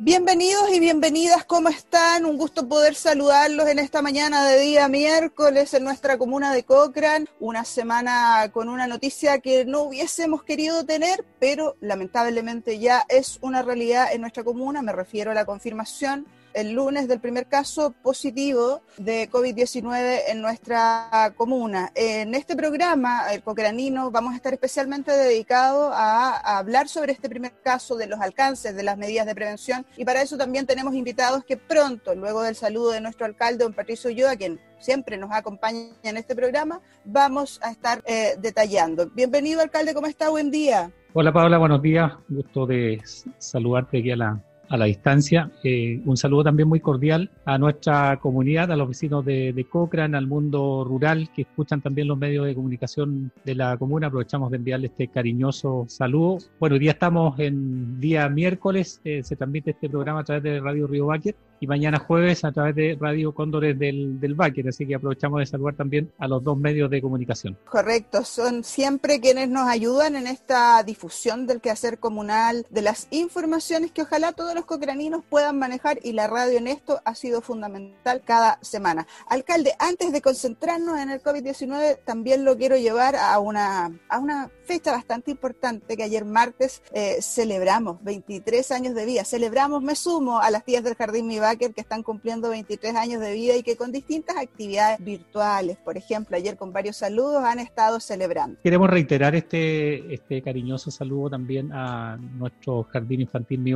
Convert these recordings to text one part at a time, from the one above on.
Bienvenidos y bienvenidas, ¿cómo están? Un gusto poder saludarlos en esta mañana de día miércoles en nuestra comuna de Cochrane, una semana con una noticia que no hubiésemos querido tener, pero lamentablemente ya es una realidad en nuestra comuna, me refiero a la confirmación el lunes del primer caso positivo de COVID-19 en nuestra comuna. En este programa, el Cocranino, vamos a estar especialmente dedicados a, hablar sobre este primer caso, de los alcances, de las medidas de prevención, y para eso también tenemos invitados que pronto, luego del saludo de nuestro alcalde, don Patricio Ulloa, quien siempre nos acompaña en este programa, vamos a estar eh, detallando. Bienvenido, alcalde, ¿cómo está? Buen día. Hola Paula, buenos días. Gusto de saludarte aquí a la, a la distancia. Eh, un saludo también muy cordial a nuestra comunidad, a los vecinos de, de Cochrane, al mundo rural que escuchan también los medios de comunicación de la comuna. Aprovechamos de enviarle este cariñoso saludo. Bueno, hoy día estamos en día miércoles, eh, se transmite este programa a través de Radio Río Báquer y mañana jueves a través de Radio Cóndores del, del Báquer, así que aprovechamos de saludar también a los dos medios de comunicación. Correcto, son siempre quienes nos ayudan en esta difusión del quehacer comunal, de las informaciones que ojalá todos los cocraninos puedan manejar y la radio en esto ha sido fundamental cada semana. Alcalde, antes de concentrarnos en el COVID-19, también lo quiero llevar a una, a una fecha bastante importante que ayer martes eh, celebramos, 23 años de vida. Celebramos, me sumo a las tías del Jardín Que están cumpliendo 23 años de vida y que con distintas actividades virtuales, por ejemplo, ayer con varios saludos han estado celebrando. Queremos reiterar este, este cariñoso saludo también a nuestro Jardín Infantil Mi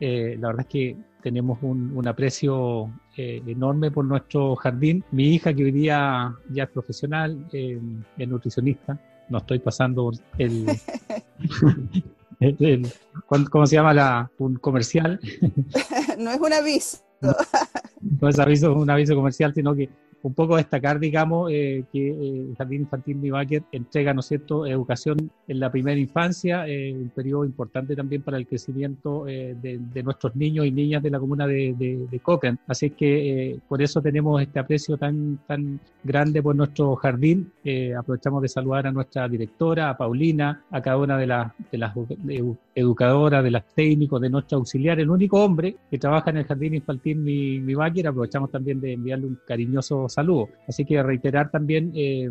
eh, la verdad es que tenemos un, aprecio eh, enorme por nuestro jardín. Mi hija, que hoy día ya es profesional, eh, es nutricionista, no estoy pasando el, ¿cómo se llama la, un comercial? no es un aviso. No es aviso, un aviso comercial, sino que un poco destacar, digamos, eh, que eh, el Jardín Infantil Mibaker entrega, ¿no es cierto?, educación en la primera infancia, eh, un periodo importante también para el crecimiento de, nuestros niños y niñas de la comuna de, de, Cochrane. Así que por eso tenemos este aprecio tan, tan grande por nuestro jardín. aprovechamos de saludar a nuestra directora, a Paulina, a cada una de las, de educadoras, de las técnicos, de nuestro auxiliar, el único hombre que trabaja en el Jardín Infantil Mibaker. Aprovechamos también de enviarle un cariñoso saludo. Así que reiterar también eh,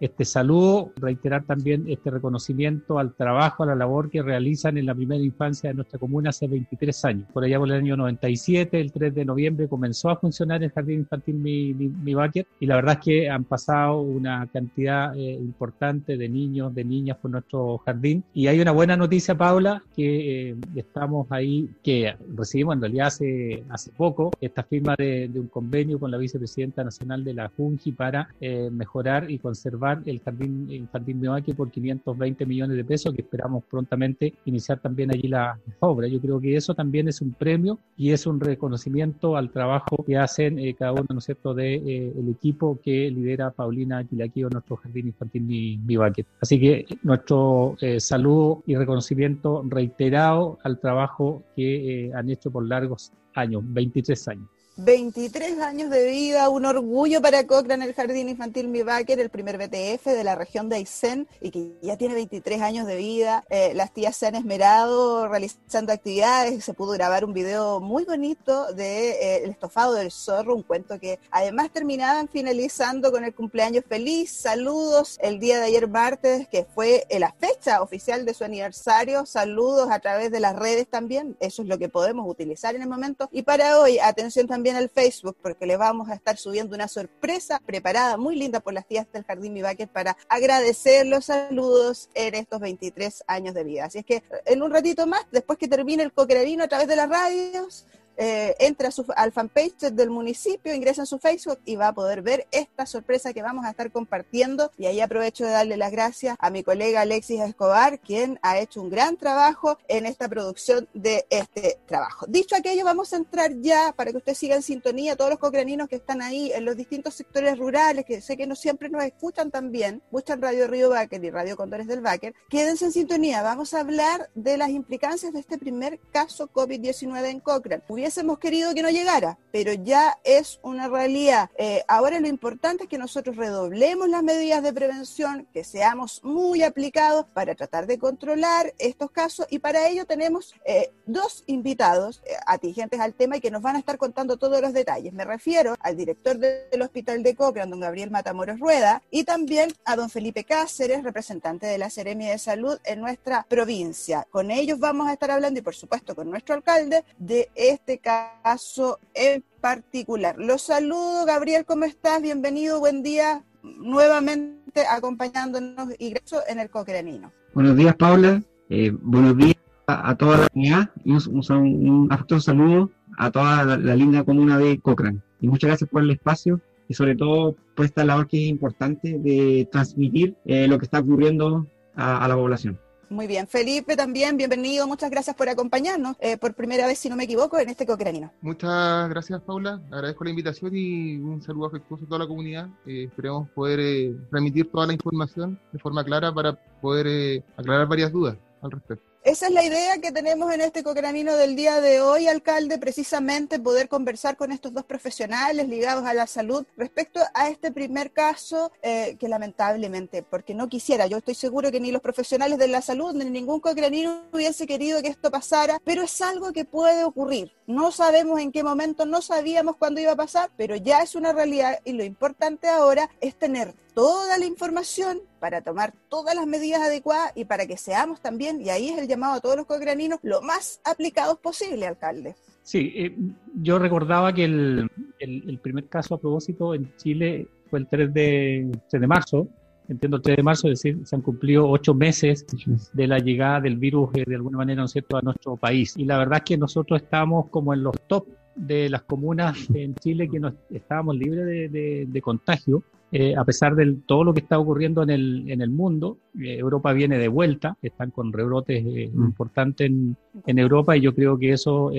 este saludo, reiterar también este reconocimiento al trabajo, a la labor que realizan en la primera infancia de nuestra comuna hace 23 años. Por allá por el año 97, el 3 de noviembre, comenzó a funcionar el Jardín Infantil Mi, Mi, y la verdad es que han pasado una cantidad eh, importante de niños, de niñas por nuestro jardín. Y hay una buena noticia, Paula, que eh, estamos ahí, que recibimos en realidad hace, hace poco, esta firma de, un convenio con la vicepresidenta nacional de la Junji para eh, mejorar y conservar el Jardín Infantil Mioaque por 520 millones de pesos, que esperamos prontamente iniciar también allí la, obra. Yo creo que eso también es un premio y es un reconocimiento al trabajo que hacen eh, cada uno, ¿no es cierto?, del de, eh, equipo que lidera Paulina Aquilaquio, nuestro Jardín Infantil Mioaque. Así que nuestro eh, saludo y reconocimiento reiterado al trabajo que han hecho por largos años, 23 años. 23 años de vida, un orgullo para Cochrane, el Jardín Infantil Mibaker, el primer BTF de la región de Aysén y que ya tiene 23 años de vida. Eh, las tías se han esmerado realizando actividades, se pudo grabar un video muy bonito de eh, El estofado del zorro, un cuento que además terminaban finalizando con el cumpleaños feliz. Saludos el día de ayer martes, que fue la fecha oficial de su aniversario. Saludos a través de las redes también, eso es lo que podemos utilizar en el momento. Y para hoy, atención también también al Facebook porque le vamos a estar subiendo una sorpresa preparada muy linda por las tías del Jardín Mi para agradecer los saludos en estos 23 años de vida. Así es que en un ratito más, después que termine el coquerarino a través de las radios, eh, entra su, al fanpage del municipio, ingresa en su Facebook y va a poder ver esta sorpresa que vamos a estar compartiendo. Y ahí aprovecho de darle las gracias a mi colega Alexis Escobar, quien ha hecho un gran trabajo en esta producción de este trabajo. Dicho aquello, vamos a entrar ya para que usted siga en sintonía, todos los cocraninos que están ahí en los distintos sectores rurales, que sé que no siempre nos escuchan también, buscan Radio Río Báquer y Radio Condores del Báquer, quédense en sintonía. Vamos a hablar de las implicancias de este primer caso COVID-19 en Cochrane hubiésemos querido que no llegara, pero ya es una realidad. Eh, ahora lo importante es que nosotros redoblemos las medidas de prevención, que seamos muy aplicados para tratar de controlar estos casos y para ello tenemos eh, dos invitados eh, atingentes al tema y que nos van a estar contando todos los detalles. Me refiero al director del Hospital de Cochrane, don Gabriel Matamoros Rueda, y también a don Felipe Cáceres, representante de la Seremia de Salud en nuestra provincia. Con ellos vamos a estar hablando y por supuesto con nuestro alcalde de este caso en particular. Los saludo, Gabriel, ¿cómo estás? Bienvenido, buen día, nuevamente acompañándonos gracias en el Cocranino. Buenos días, Paula. Eh, buenos días a, toda la comunidad y un, un, saludo a toda la, linda comuna de Cochrane. Y muchas gracias por el espacio y sobre todo por esta labor que es importante de transmitir eh, lo que está ocurriendo a, la población. Muy bien, Felipe también, bienvenido, muchas gracias por acompañarnos, eh, por primera vez, si no me equivoco, en este Cocranino. Muchas gracias, Paula, agradezco la invitación y un saludo afectuoso a toda la comunidad. Eh, esperemos poder transmitir toda la información de forma clara para poder aclarar varias dudas al respecto. Esa es la idea que tenemos en este cocranino del día de hoy, alcalde, precisamente poder conversar con estos dos profesionales ligados a la salud respecto a este primer caso eh, que lamentablemente, porque no quisiera, yo estoy seguro que ni los profesionales de la salud ni ningún cocranino hubiese querido que esto pasara, pero es algo que puede ocurrir. No sabemos en qué momento, no sabíamos cuándo iba a pasar, pero ya es una realidad y lo importante ahora es tener toda la información para tomar todas las medidas adecuadas y para que seamos también, y ahí es el llamado a todos los cocraninos, lo más aplicados posible, alcalde. Sí, eh, yo recordaba que el, primer caso a propósito en Chile fue el 3 de, de marzo, entiendo el 3 de marzo, es decir, se han cumplido ocho meses de la llegada del virus eh, de alguna manera, ¿no cierto?, a nuestro país. Y la verdad es que nosotros estamos como en los top de las comunas en Chile que no estábamos libres de, contagio, eh, a pesar de todo lo que está ocurriendo en el, en el mundo. Eh, Europa viene de vuelta, están con rebrotes eh, mm. importantes en, en, Europa y yo creo que eso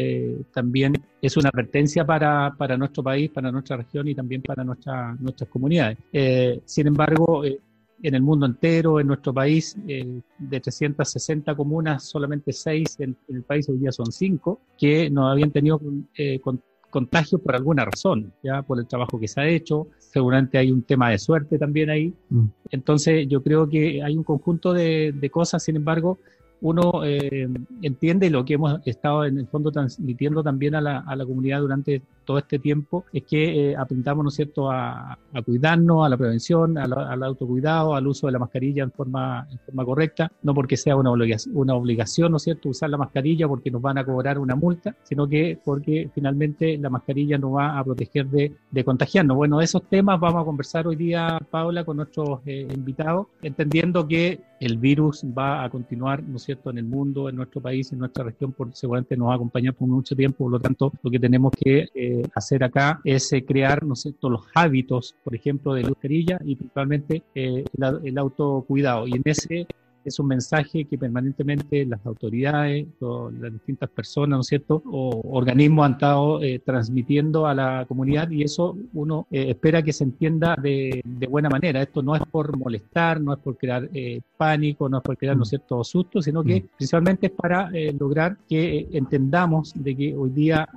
también es una advertencia para, para, nuestro país, para nuestra región y también para nuestra, nuestras comunidades. sin embargo, en el mundo entero, en nuestro país, eh, de 360 comunas, solamente 6 en, el país hoy día son 5, que no habían tenido eh, contagios por alguna razón, ya por el trabajo que se ha hecho, seguramente hay un tema de suerte también ahí. Mm. Entonces yo creo que hay un conjunto de, de cosas, sin embargo, uno eh, entiende lo que hemos estado en el fondo transmitiendo también a la, a la comunidad durante todo este tiempo, es que eh, apuntamos, ¿no cierto?, a, cuidarnos, a la prevención, al autocuidado, al uso de la mascarilla en forma, en forma correcta, no porque sea una obligación, una obligación, ¿no cierto?, usar la mascarilla porque nos van a cobrar una multa, sino que porque finalmente la mascarilla nos va a proteger de, de contagiarnos. Bueno, esos temas vamos a conversar hoy día, Paula, con nuestros eh, invitados, entendiendo que el virus va a continuar, ¿no cierto?, en el mundo, en nuestro país, en nuestra región, porque seguramente nos va a acompañar por mucho tiempo, por lo tanto, lo que tenemos que eh, hacer acá es eh, crear, ¿no cierto?, los hábitos, por ejemplo, de mascarilla y principalmente eh, el, el autocuidado. Y en ese es un mensaje que permanentemente las autoridades, las distintas personas, ¿no es cierto?, o organismos han estado eh, transmitiendo a la comunidad y eso uno eh, espera que se entienda de, buena manera. Esto no es por molestar, no es por crear eh, pánico, no es por crear, ¿no es cierto?, susto, sino que mm. principalmente es para lograr que entendamos de que hoy día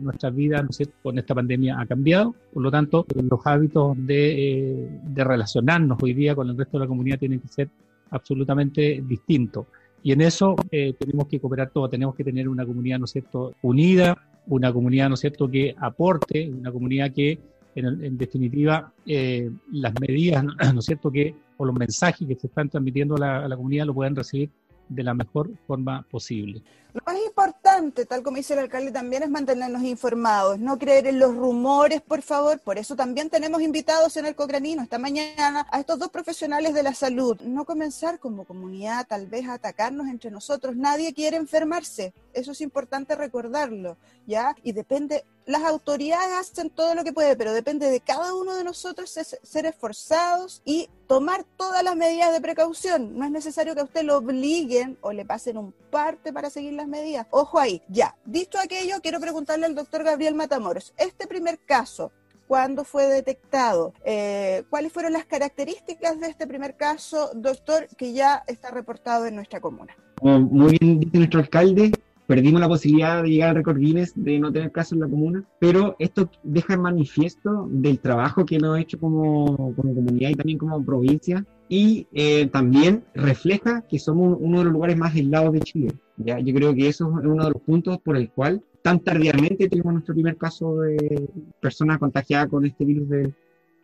nuestra vida, ¿no es cierto?, con esta pandemia ha cambiado, por lo tanto, los hábitos de, de relacionarnos hoy día con el resto de la comunidad tienen que ser absolutamente distinto. Y en eso eh, tenemos que cooperar todos, tenemos que tener una comunidad, ¿no es cierto?, unida, una comunidad, ¿no es cierto?, que aporte, una comunidad que, en, definitiva, eh, las medidas, ¿no es cierto?, que, o los mensajes que se están transmitiendo a la, a la comunidad lo puedan recibir de la mejor forma posible. Lo más importante, tal como dice el alcalde también, es mantenernos informados, no creer en los rumores, por favor. Por eso también tenemos invitados en el Cocranino esta mañana a estos dos profesionales de la salud. No comenzar como comunidad tal vez a atacarnos entre nosotros. Nadie quiere enfermarse. Eso es importante recordarlo, ¿ya? Y depende, las autoridades hacen todo lo que puede, pero depende de cada uno de nosotros ser esforzados y tomar todas las medidas de precaución. No es necesario que a usted lo obliguen o le pasen un parte para seguir medidas. Ojo ahí, ya. Dicho aquello, quiero preguntarle al doctor Gabriel Matamoros, este primer caso, ¿cuándo fue detectado? Eh, ¿Cuáles fueron las características de este primer caso, doctor, que ya está reportado en nuestra comuna? muy bien dice nuestro alcalde, perdimos la posibilidad de llegar al récord Guinness de no tener casos en la comuna, pero esto deja en manifiesto del trabajo que hemos hecho como, como comunidad y también como provincia y eh, también refleja que somos uno de los lugares más aislados de Chile. ¿ya? Yo creo que eso es uno de los puntos por el cual tan tardíamente tuvimos nuestro primer caso de persona contagiada con este virus de,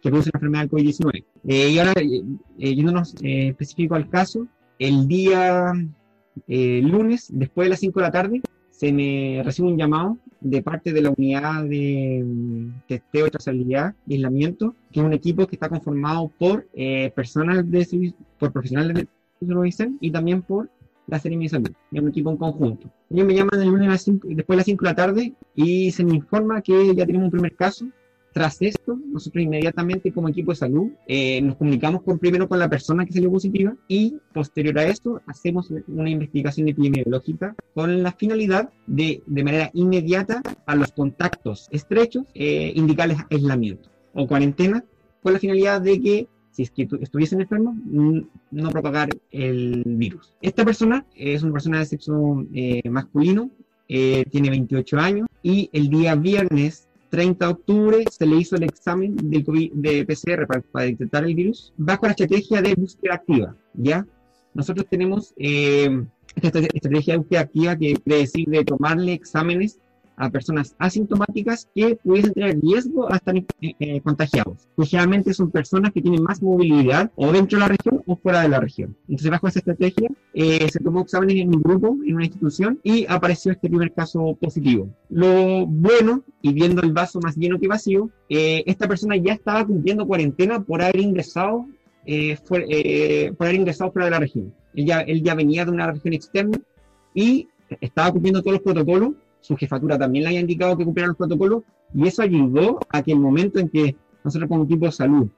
que produce la enfermedad del COVID-19. Eh, y ahora, eh, yéndonos específico al caso, el día lunes, después de las 5 de la tarde, se me recibe un llamado de parte de la unidad de mm, testeo de trazabilidad y aislamiento, que es un equipo que está conformado por eh, personas de por profesionales de servicio y también por la Serie de Salud. Es un equipo en conjunto. Ellos me llaman el lunes después de las 5 de la tarde y se me informa que ya tenemos un primer caso tras esto, nosotros inmediatamente como equipo de salud eh, nos comunicamos con, primero con la persona que salió positiva y posterior a esto hacemos una investigación epidemiológica con la finalidad de, de manera inmediata a los contactos estrechos eh, indicarles aislamiento o cuarentena con la finalidad de que si es que estuviesen enfermos, no propagar el virus. Esta persona es una persona de sexo eh, masculino, eh, tiene 28 años y el día viernes 30 de octubre se le hizo el examen del COVID, de PCR para, detectar el virus bajo la estrategia de búsqueda activa, ¿ya? Nosotros tenemos eh, esta estrategia de búsqueda activa que quiere decir de tomarle exámenes a personas asintomáticas que pudiesen tener riesgo a estar eh, eh, contagiados. generalmente son personas que tienen más movilidad o dentro de la región o fuera de la región. Entonces, bajo esa estrategia, eh, se tomó exámenes en un grupo, en una institución, y apareció este primer caso positivo. Lo bueno, y viendo el vaso más lleno que vacío, esta persona ya estaba cumpliendo cuarentena por haber ingresado, por haber ingresado fuera de la región. Él ya, él ya venía de una región externa y estaba cumpliendo todos los protocolos su jefatura también le había indicado que cumplieran los protocolos y eso ayudó a que el momento en que nosotros como equipo de salud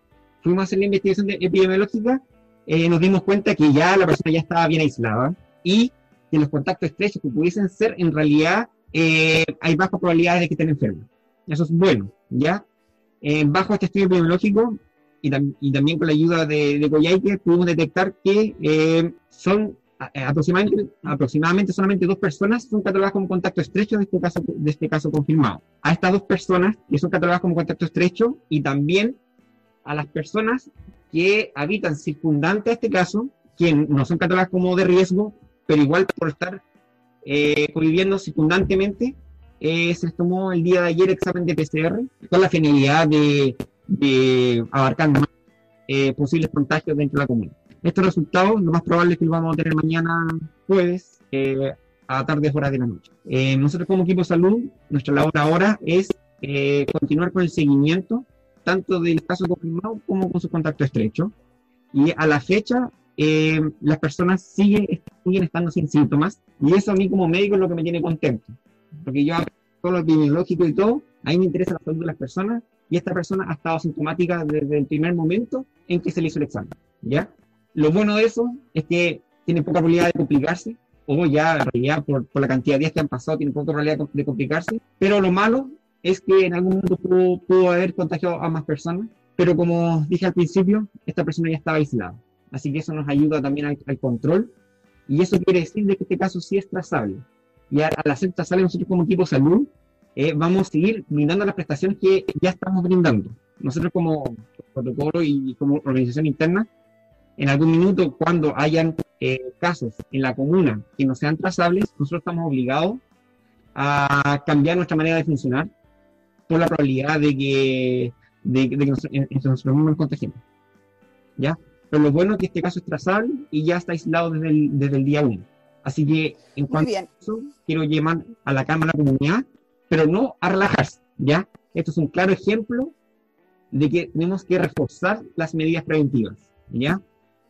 fuimos a hacer la investigación epidemiológica, eh, nos dimos cuenta que ya la persona ya estaba bien aislada y que los contactos estrechos que pudiesen ser, en realidad eh, hay bajas probabilidades de que estén enfermos. Eso es bueno, ¿ya? Eh, bajo este estudio epidemiológico y, y, también con la ayuda de, de Coyhaique pudimos detectar que son eh, aproximadamente, aproximadamente solamente dos personas son catalogadas como contacto estrecho de este caso, de este caso confirmado. A estas dos personas que son catalogadas como contacto estrecho y también a las personas que habitan circundante a este caso, que no son catalogadas como de riesgo, pero igual por estar eh, conviviendo circundantemente, eh, se tomó el día de ayer examen de PCR con la finalidad de, de abarcar más eh, posibles contagios dentro de la comunidad. Estos resultados, lo más probable es que lo vamos a tener mañana jueves eh, a tardes horas de la noche. Eh, nosotros como equipo de salud, nuestra labor ahora es eh, continuar con el seguimiento tanto del caso confirmado como con su contacto estrecho. Y a la fecha, las personas siguen, siguen estando sin síntomas y eso a mí como médico es lo que me tiene contento. Porque yo todo lo epidemiológico y todo, a mí me interesa la salud de las personas y esta persona ha estado sintomática desde el primer momento en que se le hizo el examen. ¿Ya? Lo bueno de eso es que tiene poca probabilidad de complicarse, o ya en realidad por, por, la cantidad de días que han pasado tiene poca probabilidad de complicarse, pero lo malo es que en algún momento pudo, haber contagiado a más personas, pero como dije al principio, esta persona ya estaba aislada. Así que eso nos ayuda también al, control, y eso quiere decir de que este caso sí es trazable. Y al, hacer trazable nosotros como equipo salud, eh, vamos a seguir brindando las prestaciones que ya estamos brindando. Nosotros como protocolo y como organización interna, en algún minuto, cuando hayan eh, casos en la comuna que no sean trazables, nosotros estamos obligados a cambiar nuestra manera de funcionar por la probabilidad de que, de, que nos, nos contagiemos. ¿Ya? Pero lo bueno es que este caso es trazable y ya está aislado desde el, desde el día 1. Así que, en cuanto a eso, quiero llamar a la Cámara la Comunidad, pero no a relajarse, ¿ya? Esto es un claro ejemplo de que tenemos que reforzar las medidas preventivas, ¿ya?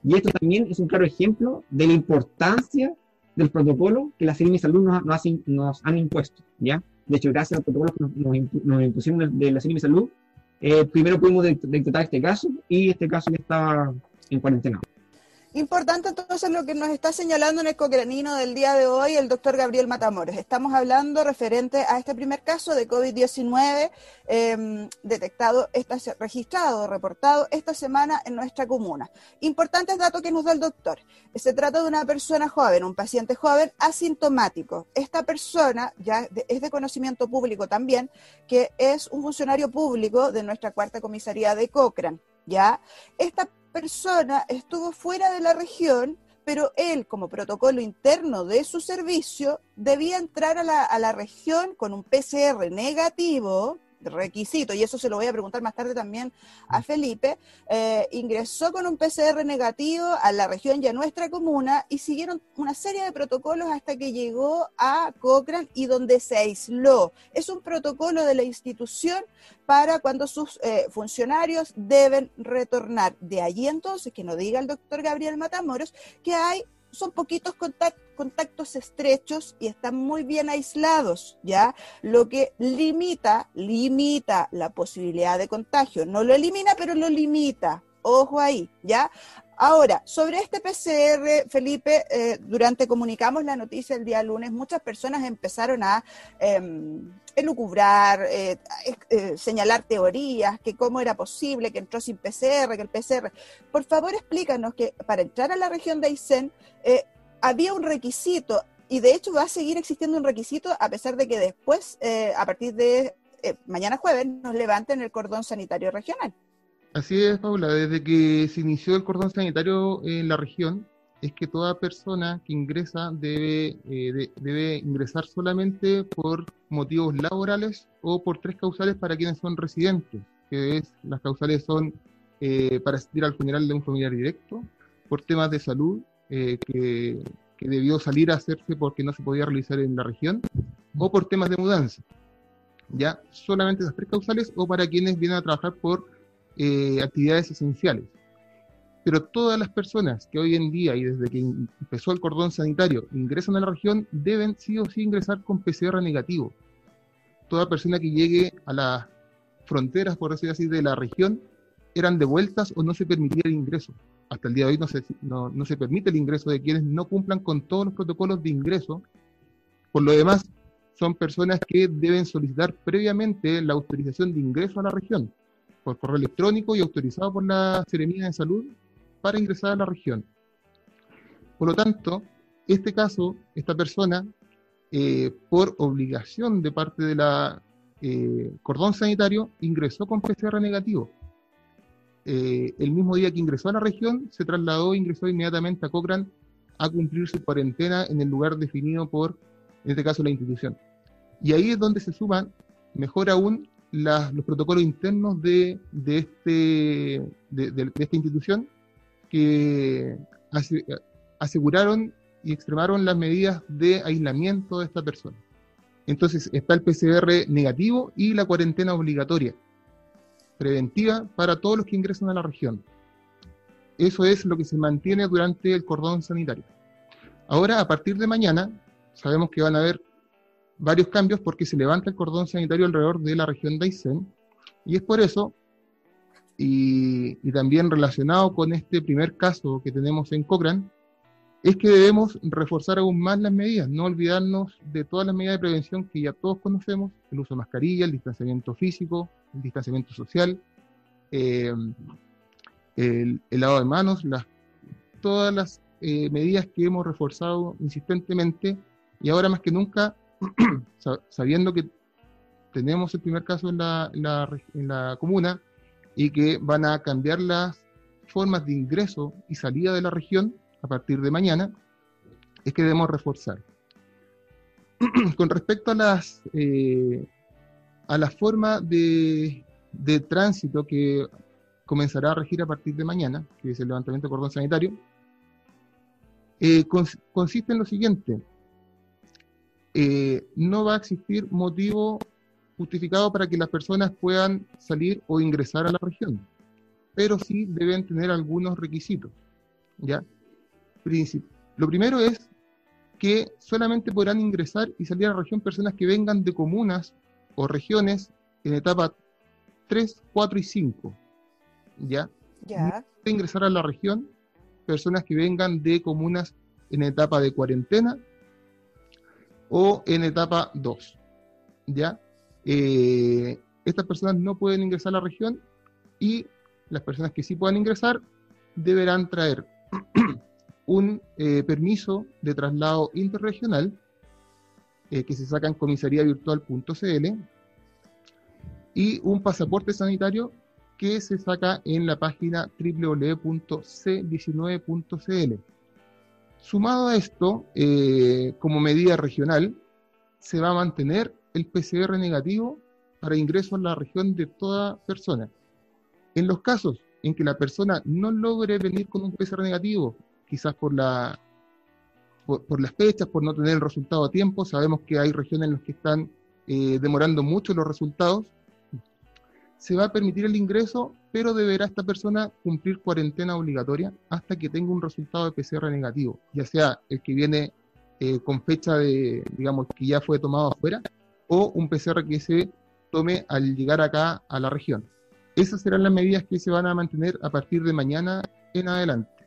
Y esto también es un claro ejemplo de la importancia del protocolo que la de Salud nos, han impuesto, ¿ya? De hecho, gracias al protocolo que nos, impusieron de, la de Salud, eh, primero pudimos detectar este caso y este caso ya estaba en cuarentena. Importante entonces lo que nos está señalando en el cocranino del día de hoy el doctor Gabriel Matamoros. Estamos hablando referente a este primer caso de COVID-19 em, detectado, registrado, reportado esta semana en nuestra comuna. Importantes datos que nos da el doctor. Se trata de una persona joven, un paciente joven asintomático. Esta persona ya es de conocimiento público también, que es un funcionario público de nuestra cuarta comisaría de Cochrane. ¿ya? Esta persona estuvo fuera de la región, pero él, como protocolo interno de su servicio, debía entrar a la, región con un PCR negativo, requisito, y eso se lo voy a preguntar más tarde también a mm. Felipe, eh, ingresó con un PCR negativo a la región y a nuestra comuna y siguieron una serie de protocolos hasta que llegó a Cochrane y donde se aisló. Es un protocolo de la institución para cuando sus eh, funcionarios deben retornar. De allí entonces, que nos diga el doctor Gabriel Matamoros, que hay son poquitos contactos estrechos y están muy bien aislados, ¿ya? Lo que limita, limita la posibilidad de contagio. No lo elimina, pero lo limita. Ojo ahí, ¿ya? Ahora, sobre este PCR, Felipe, eh, durante comunicamos la noticia el día lunes, muchas personas empezaron a em, elucubrar, eh, eh, señalar teorías, que cómo era posible que entró sin PCR, que el PCR. Por favor, explícanos que para entrar a la región de Aysén había un requisito, y de hecho va a seguir existiendo un requisito a pesar de que después, a partir de mañana jueves, nos levanten el cordón sanitario regional. Así es, Paula. Desde que se inició el cordón sanitario en la región, es que toda persona que ingresa debe, eh, debe ingresar solamente por motivos laborales o por tres causales para quienes son residentes, que es las causales son eh, para asistir al funeral de un familiar directo, por temas de salud eh, que, que debió salir a hacerse porque no se podía realizar en la región, o por temas de mudanza. Ya solamente esas tres causales o para quienes vienen a trabajar por eh, actividades esenciales. Pero todas las personas que hoy en día y desde que empezó el cordón sanitario ingresan a la región deben sí o sí ingresar con PCR negativo. Toda persona que llegue a las fronteras, por decir así, de la región eran devueltas o no se permitía el ingreso. Hasta el día de hoy no se, permite el ingreso de quienes no cumplan con todos los protocolos de ingreso. Por lo demás, son personas que deben solicitar previamente la autorización de ingreso a la región por correo electrónico y autorizado por la Seremía de Salud para ingresar a la región. Por lo tanto, este caso, esta persona, eh, por obligación de parte de la eh, cordón sanitario, ingresó con PCR negativo. Eh, el mismo día que ingresó a la región, se trasladó e ingresó inmediatamente a Cochrane a cumplir su cuarentena en el lugar definido por, en este caso, la institución. Y ahí es donde se suman, mejor aún, los protocolos internos de, de, este, de, esta institución que aseguraron y extremaron las medidas de aislamiento de esta persona. Entonces está el PCR negativo y la cuarentena obligatoria, preventiva para todos los que ingresan a la región. Eso es lo que se mantiene durante el cordón sanitario. Ahora, a partir de mañana, sabemos que van a haber varios cambios porque se levanta el cordón sanitario alrededor de la región de Aysén y es por eso, y, también relacionado con este primer caso que tenemos en Cochrane, es que debemos reforzar aún más las medidas, no olvidarnos de todas las medidas de prevención que ya todos conocemos, el uso de mascarilla, el distanciamiento físico, el distanciamiento social, eh, el, lavado de manos, todas las eh, medidas que hemos reforzado insistentemente y ahora más que nunca sabiendo que tenemos el primer caso en la, comuna y que van a cambiar las formas de ingreso y salida de la región a partir de mañana, es que debemos reforzar. Con respecto a las eh, a la forma de, de, tránsito que comenzará a regir a partir de mañana, que es el levantamiento de cordón sanitario, eh, consiste en lo siguiente. Eh, no va a existir motivo justificado para que las personas puedan salir o ingresar a la región, pero sí deben tener algunos requisitos. ¿ya? Lo primero es que solamente podrán ingresar y salir a la región personas que vengan de comunas o regiones en etapa 3, 4 y 5. ¿Ya? Ya. ingresar a la región personas que vengan de comunas en etapa de cuarentena o en etapa 2. ¿Ya? Eh, estas personas no pueden ingresar a la región y las personas que sí puedan ingresar deberán traer un eh, permiso de traslado interregional eh, que se saca en comisariavirtual.cl y un pasaporte sanitario que se saca en la página www.c19.cl. Sumado a esto, eh, como medida regional, se va a mantener el PCR negativo para ingreso a la región de toda persona. En los casos en que la persona no logre venir con un PCR negativo, quizás por, la, por, las fechas, por no tener el resultado a tiempo, sabemos que hay regiones en las que están eh, demorando mucho los resultados, se va a permitir el ingreso, pero deberá esta persona cumplir cuarentena obligatoria hasta que tenga un resultado de PCR negativo, ya sea el que viene eh, con fecha de, digamos, que ya fue tomado afuera, o un PCR que se tome al llegar acá a la región. Esas serán las medidas que se van a mantener a partir de mañana en adelante.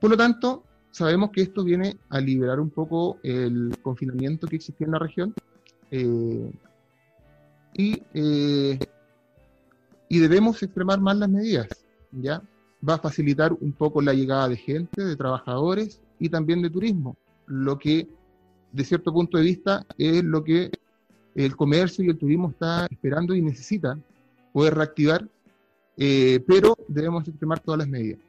Por lo tanto, sabemos que esto viene a liberar un poco el confinamiento que existía en la región eh, y, eh, y debemos extremar más las medidas. ¿ya? Va a facilitar un poco la llegada de gente, de trabajadores y también de turismo, lo que de cierto punto de vista es lo que el comercio y el turismo está esperando y necesita poder reactivar, eh, pero debemos extremar todas las medidas.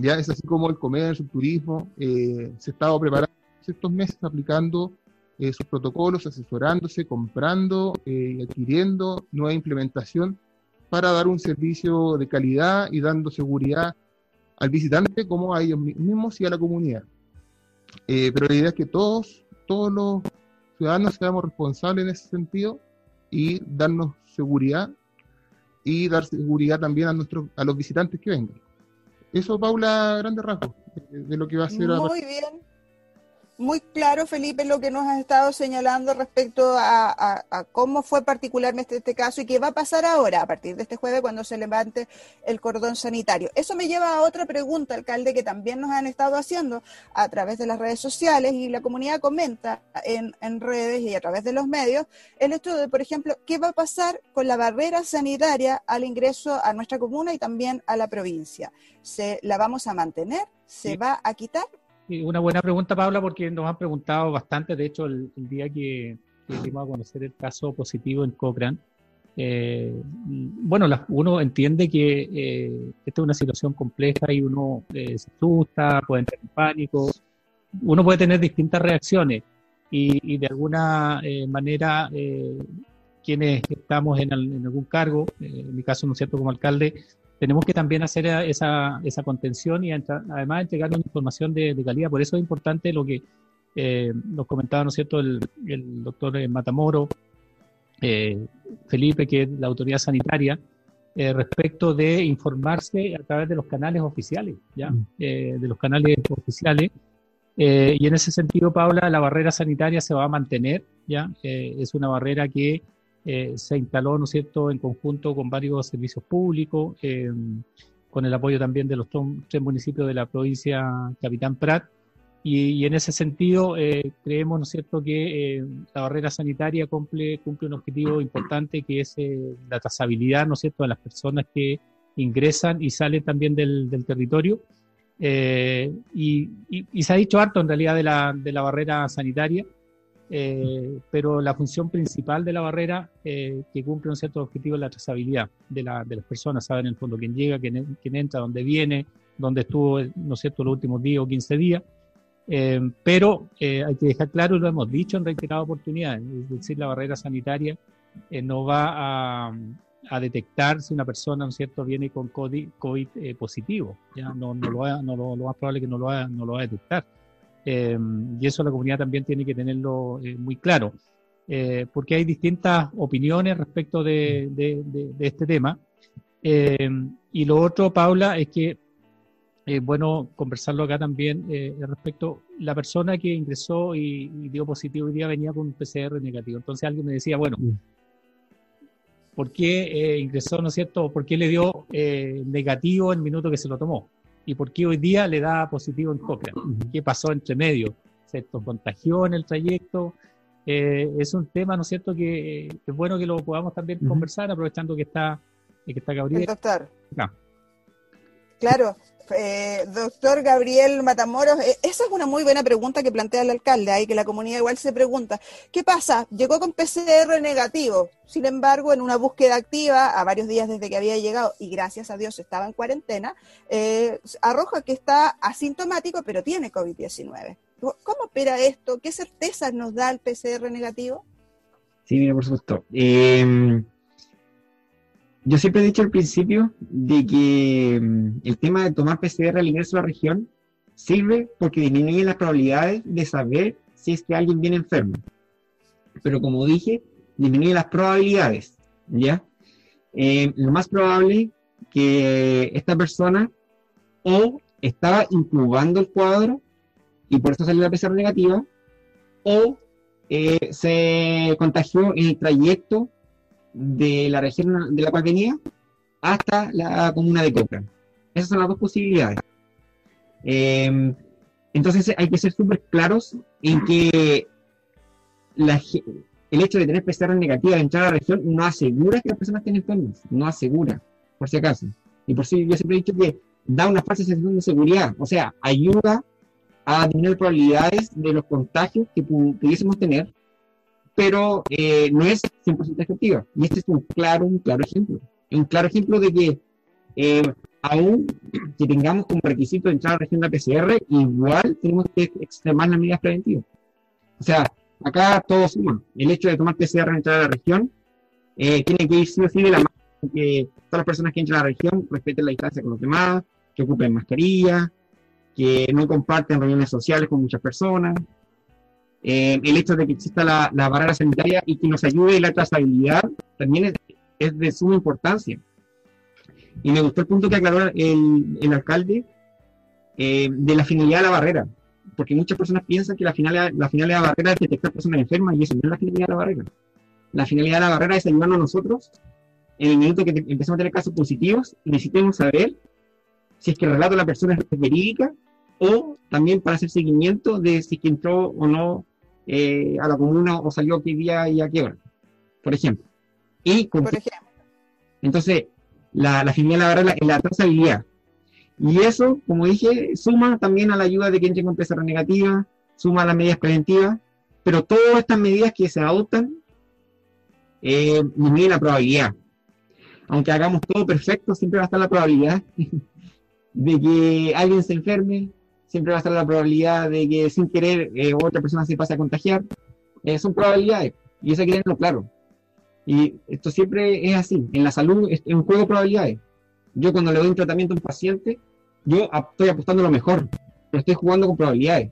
Ya es así como el comercio, el turismo, eh, se estado preparando estos meses aplicando eh, sus protocolos, asesorándose, comprando, eh, adquiriendo nueva implementación para dar un servicio de calidad y dando seguridad al visitante como a ellos mismos y a la comunidad. pero la idea es que todos, todos los ciudadanos seamos responsables en ese sentido y darnos seguridad y dar seguridad también a, nuestros, a los visitantes que vengan. Eso, Paula, grande rasgos de lo que va a ser. Muy bien muy claro, Felipe, lo que nos has estado señalando respecto a, cómo fue particularmente este caso y qué va a pasar ahora, a partir de este jueves, cuando se levante el cordón sanitario. Eso me lleva a otra pregunta, alcalde, que también nos han estado haciendo a través de las redes sociales y la comunidad comenta en, en redes y a través de los medios el hecho de, por ejemplo, qué va a pasar con la barrera sanitaria al ingreso a nuestra comuna y también a la provincia. ¿Se la vamos a mantener? ¿Se va a quitar? Una buena pregunta, Paula, porque nos han preguntado bastante. De hecho, el, día que, que, a conocer el caso positivo en Cochrane, eh, bueno, uno entiende que eh, esta es una situación compleja y uno eh, se asusta, puede entrar en pánico, uno puede tener distintas reacciones y, de alguna manera quienes estamos en, en, algún cargo, en mi caso, ¿no es cierto?, como alcalde, tenemos que también hacer esa, esa contención y además entregar una información de, calidad. Por eso es importante lo que eh, nos comentaba, ¿no es cierto?, el, el doctor eh, Matamoro, eh, Felipe, que es la autoridad sanitaria, eh, respecto de informarse a través de los canales oficiales, ¿ya? Mm. de los canales oficiales. y en ese sentido, Paula, la barrera sanitaria se va a mantener, ¿ya? es una barrera que eh, se instaló, ¿no es cierto?, en conjunto con varios servicios públicos, eh, con el apoyo también de los tres municipios de la provincia Capitán Prat. Y, en ese sentido, eh, creemos, ¿no es cierto?, que la barrera sanitaria cumple, cumple un objetivo importante que es la trazabilidad, ¿no es cierto?, de las personas que ingresan y salen también del, territorio. Y, y, se ha dicho harto en realidad de la, de la barrera sanitaria. Eh, pero la función principal de la barrera eh, que cumple un cierto objetivo es la trazabilidad de, la, de las personas, saben en el fondo quién llega, quién, quién, entra, dónde viene, dónde estuvo, ¿no es cierto?, los últimos 10 o 15 días. Eh, pero hay que dejar claro, y lo hemos dicho en reiteradas oportunidades, es decir, la barrera sanitaria no va a, detectar si una persona, ¿no es cierto?, viene con COVID, COVID positivo, ¿ya? No, no, lo va, no lo, más probable que no lo va, no lo va a detectar. Em, y eso la comunidad también tiene que tenerlo eh, muy claro, eh, porque hay distintas opiniones respecto de, este tema. Em, y lo otro, Paula, es que es bueno conversarlo acá también eh, respecto la persona que ingresó y, dio positivo hoy día venía con un PCR negativo. Entonces alguien me decía, bueno. ¿por qué ingresó, no es cierto? ¿Por qué le dio negativo el minuto que se lo tomó? Y por qué hoy día le da positivo en Cochrane. ¿Qué pasó entre medio? ¿Se contagió en el trayecto? Eh, es un tema, ¿no es cierto?, que es bueno que lo podamos también conversar, aprovechando que está, que está Gabriel. El doctor. Claro, eh, doctor Gabriel Matamoros, eh, esa es una muy buena pregunta que plantea el alcalde, ahí que la comunidad igual se pregunta, ¿qué pasa? Llegó con PCR negativo, sin embargo, en una búsqueda activa, a varios días desde que había llegado, y gracias a Dios estaba en cuarentena, eh, arroja que está asintomático, pero tiene COVID-19. ¿Cómo opera esto? ¿Qué certezas nos da el PCR negativo? Sí, mira, por supuesto. Eh, yo siempre he dicho al principio de que mm, el tema de tomar PCR al ingreso a la región sirve porque disminuye las probabilidades de saber si es que alguien viene enfermo. Pero como dije, disminuye las probabilidades, ¿ya? Eh, lo más probable que esta persona o estaba incubando el cuadro y por eso salió la PCR negativa, o eh, se contagió en el trayecto de la región de la cual venía hasta la comuna de Cochrane. Esas son las dos posibilidades. Em, entonces hay que ser súper claros en que el hecho de tener PCR negativa de entrar a la región no asegura que las personas estén enfermas, no asegura, por si acaso. Y por si yo siempre he dicho que da una falsa sensación de seguridad, o sea, ayuda a disminuir probabilidades de los contagios que pudiésemos tener pero eh, no es 100% efectiva. Y este es un claro, un claro ejemplo. Un claro ejemplo de que eh, aún que tengamos como requisito entrar a la región de PCR, igual tenemos que extremar las medidas preventivas. O sea, acá todo suma. El hecho de tomar PCR en entrar a la región eh, tiene que ir sí o sí de la mano que todas las personas que entran a la región respeten la distancia con los demás, que ocupen mascarilla, que no comparten reuniones sociales con muchas personas, eh, el hecho de que exista la, barrera sanitaria y que nos ayude la trazabilidad también es, de suma importancia. Y me gustó el punto que aclaró el, alcalde eh, de la finalidad de la barrera, porque muchas personas piensan que la finalidad, la finalidad de la barrera es detectar personas enfermas y eso no es la finalidad de la barrera. La finalidad de la barrera es ayudarnos a nosotros en el minuto que empezamos a tener casos positivos, necesitemos saber si es que el relato de la persona es verídica o también para hacer seguimiento de si que entró o no eh, a la comuna o salió qué día y a qué hora, por ejemplo. Y por ejemplo. Entonces, la, la es la trazabilidad. Y eso, como dije, suma también a la ayuda de quien entre con PCR negativa, suma a las medidas preventivas, pero todas estas medidas que se adoptan eh, disminuyen la probabilidad. Aunque hagamos todo perfecto, siempre va a estar la probabilidad de que alguien se enferme, siempre va a estar la probabilidad de que sin querer eh, otra persona se pase a contagiar. Eh, son probabilidades, y eso hay que tenerlo claro. Y esto siempre es así. En la salud es un juego de probabilidades. Yo cuando le doy un tratamiento a un paciente, yo estoy apostando lo mejor, pero estoy jugando con probabilidades.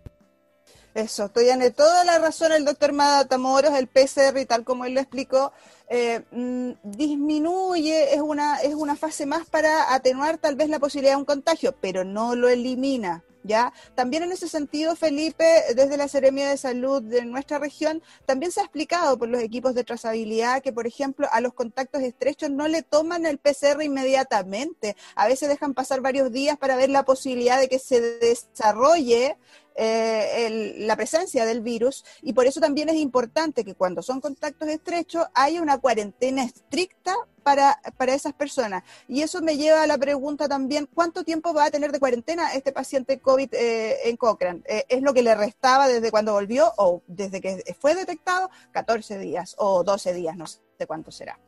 Eso, estoy en toda la razón el doctor Matamoros, el PCR y tal como él lo explicó, eh, mm, disminuye, es una, es una fase más para atenuar tal vez la posibilidad de un contagio, pero no lo elimina. ¿Ya? También en ese sentido, Felipe, desde la Seremia de Salud de nuestra región, también se ha explicado por los equipos de trazabilidad que, por ejemplo, a los contactos estrechos no le toman el PCR inmediatamente. A veces dejan pasar varios días para ver la posibilidad de que se desarrolle eh, la presencia del virus y por eso también es importante que cuando son contactos estrechos haya una cuarentena estricta para, para esas personas. Y eso me lleva a la pregunta también, ¿cuánto tiempo va a tener de cuarentena este paciente COVID eh, en Cochrane? Eh, ¿Es lo que le restaba desde cuando volvió o desde que fue detectado? 14 días o 12 días, no sé cuánto será.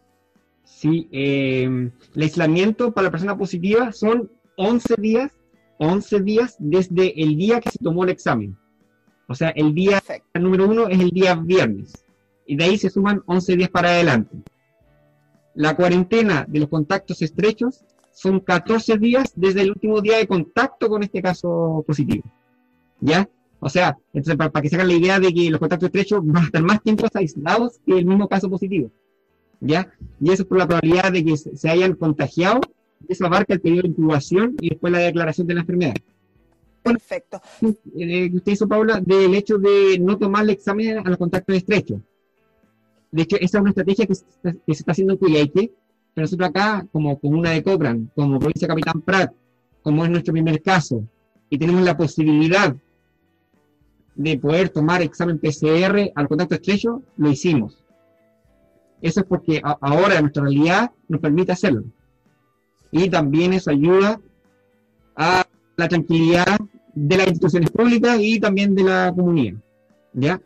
Sí, el aislamiento para la persona positiva son 11 días 11 días desde el día que se tomó el examen. O sea, el día número uno es el día viernes. Y de ahí se suman 11 días para adelante. La cuarentena de los contactos estrechos son 14 días desde el último día de contacto con este caso positivo. ¿Ya? O sea, entonces, para, que se hagan la idea de que los contactos estrechos van a estar más tiempo aislados que el mismo caso positivo. ¿Ya? Y eso es por la probabilidad de que se hayan contagiado eso abarca el periodo de incubación y después la declaración de la enfermedad. Perfecto. Eh, usted hizo, Paula, del hecho de no tomar el examen a los contactos estrechos. De hecho, esa es una estrategia que se, está haciendo en Cuyaique, pero nosotros acá, como comuna de Cobran, como provincia Capitán Prat, como es nuestro primer caso, y tenemos la posibilidad de poder tomar examen PCR al contacto estrecho, lo hicimos. Eso es porque ahora nuestra realidad nos permite hacerlo. Y también eso ayuda a la tranquilidad de las instituciones públicas y también de la comunidad. ¿Ya?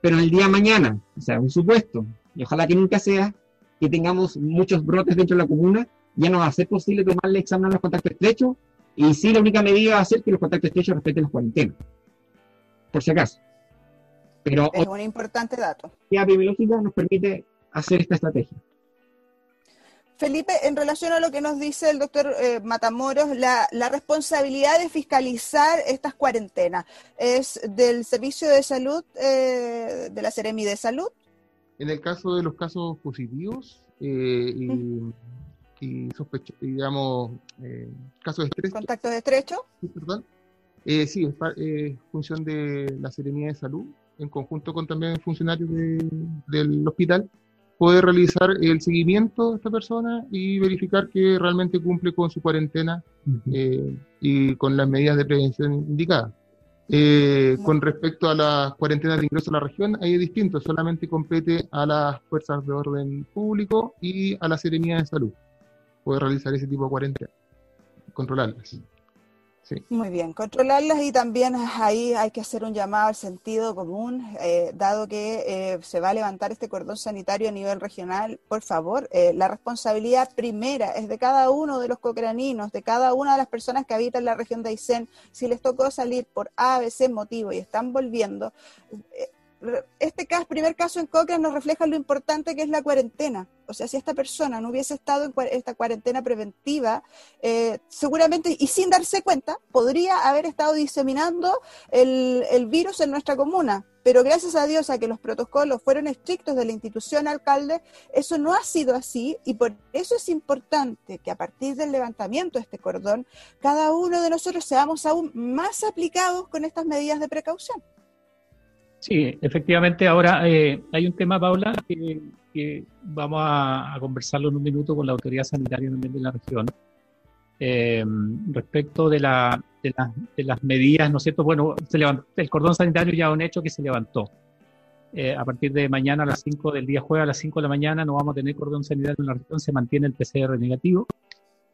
Pero en el día de mañana, o sea, un supuesto, y ojalá que nunca sea, que tengamos muchos brotes dentro de la comuna, ya no va a ser posible tomarle examen a los contactos estrechos, y sí la única medida va a ser que los contactos estrechos respeten las cuarentenas, por si acaso. Pero es un importante dato. La epidemiológica nos permite hacer esta estrategia. Felipe, en relación a lo que nos dice el doctor eh, Matamoros, la, responsabilidad de fiscalizar estas cuarentenas, ¿es del Servicio de Salud, eh, de la Seremi de Salud? En el caso de los casos positivos eh, y, digamos, casos de estrés. ¿Contactos estrechos? Sí, perdón. sí, es función de la Seremía de Salud, en conjunto con también funcionarios del hospital puede realizar el seguimiento de esta persona y verificar que realmente cumple con su cuarentena eh, y con las medidas de prevención indicadas. Eh, con respecto a las cuarentenas de ingreso a la región, ahí es distinto, solamente compete a las fuerzas de orden público y a la Seremía de Salud. Puede realizar ese tipo de cuarentena, controlarlas. Muy bien, controlarlas y también ahí hay que hacer un llamado al sentido común, eh, dado que eh, se va a levantar este cordón sanitario a nivel regional, por favor, eh, la responsabilidad primera es de cada uno de los cocraninos, de cada una de las personas que habitan la región de Aysén, si les tocó salir por A, B, C motivo y están volviendo, este caso, primer caso en Cochrane nos refleja lo importante que es la cuarentena. O sea, si esta persona no hubiese estado en esta cuarentena preventiva, eh, seguramente y sin darse cuenta, podría haber estado diseminando el, el, virus en nuestra comuna. Pero gracias a Dios a que los protocolos fueron estrictos de la institución alcalde, eso no ha sido así y por eso es importante que a partir del levantamiento de este cordón, cada uno de nosotros seamos aún más aplicados con estas medidas de precaución. Sí, efectivamente, ahora eh, hay un tema, Paula, que, vamos a, conversarlo en un minuto con la autoridad sanitaria también de la región, eh, respecto de, la, de, de, las medidas, ¿no es cierto? Bueno, se levantó, el cordón sanitario ya es un hecho que se levantó. Eh, a partir de mañana a las 5 del día jueves a las 5 de la mañana no vamos a tener cordón sanitario en la región, se mantiene el PCR negativo.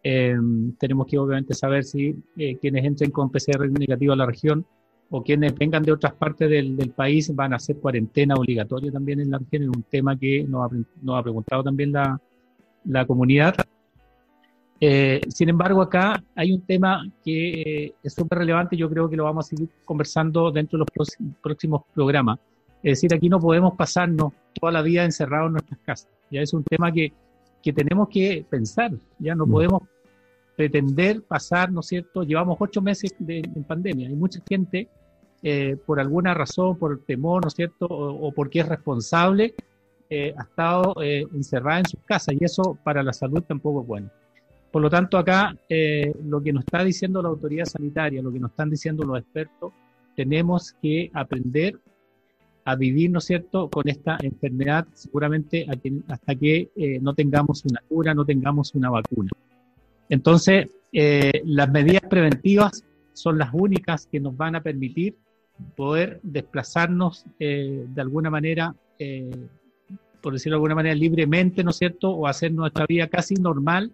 tenemos que obviamente saber si quienes entren con PCR negativo a la región o quienes vengan de otras partes del, país van a hacer cuarentena obligatoria también en la región, es un tema que nos ha, preguntado también la, la comunidad. Eh, sin embargo, acá hay un tema que eh, es súper relevante yo creo que lo vamos a seguir conversando dentro de los próximos programas. Es decir, aquí no podemos pasarnos toda la vida encerrados en nuestras casas. Ya es un tema que, que tenemos que pensar. Ya no mm. podemos pretender pasar, ¿no es cierto? Llevamos ocho meses de, en pandemia. Hay mucha gente eh, por alguna razón, por temor, ¿no es cierto?, o, porque es responsable, eh, ha estado eh, encerrada en sus casas y eso para la salud tampoco es bueno. Por lo tanto, acá lo que nos está diciendo la autoridad sanitaria, lo que nos están diciendo los expertos, tenemos que aprender a vivir, ¿no es cierto?, con esta enfermedad seguramente hasta que no tengamos una cura, no tengamos una vacuna. Entonces, las medidas preventivas son las únicas que nos van a permitir poder desplazarnos eh, de alguna manera, eh, por decirlo de alguna manera, libremente, ¿no es cierto?, o hacer nuestra vida casi normal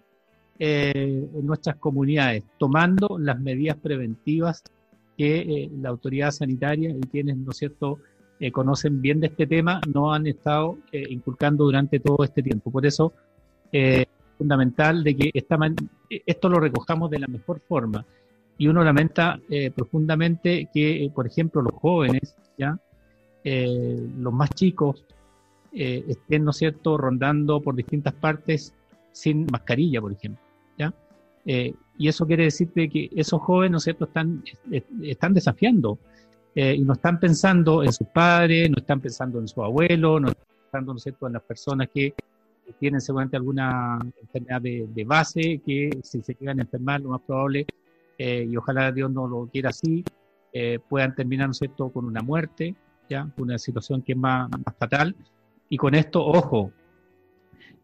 eh, en nuestras comunidades, tomando las medidas preventivas que la autoridad sanitaria y quienes, ¿no es cierto?, conocen bien de este tema, no han estado inculcando durante todo este tiempo. Por eso es fundamental de que esta esto lo recojamos de la mejor forma y uno lamenta eh, profundamente que, eh, por ejemplo, los jóvenes, ya eh, los más chicos, estén, ¿no es cierto?, rondando por distintas partes sin mascarilla, por ejemplo, ¿ya? y eso quiere decir que esos jóvenes, ¿no es cierto?, están, están desafiando y no están pensando en sus padres, no están pensando en su abuelo, no están pensando, ¿no es cierto?, en las personas que tienen seguramente alguna enfermedad de, de base, que si se llegan a enfermar, lo más probable eh, y ojalá Dios no lo quiera así, eh, puedan terminar, ¿no con una muerte, ¿ya? Una situación que es más, fatal. Y con esto, ojo,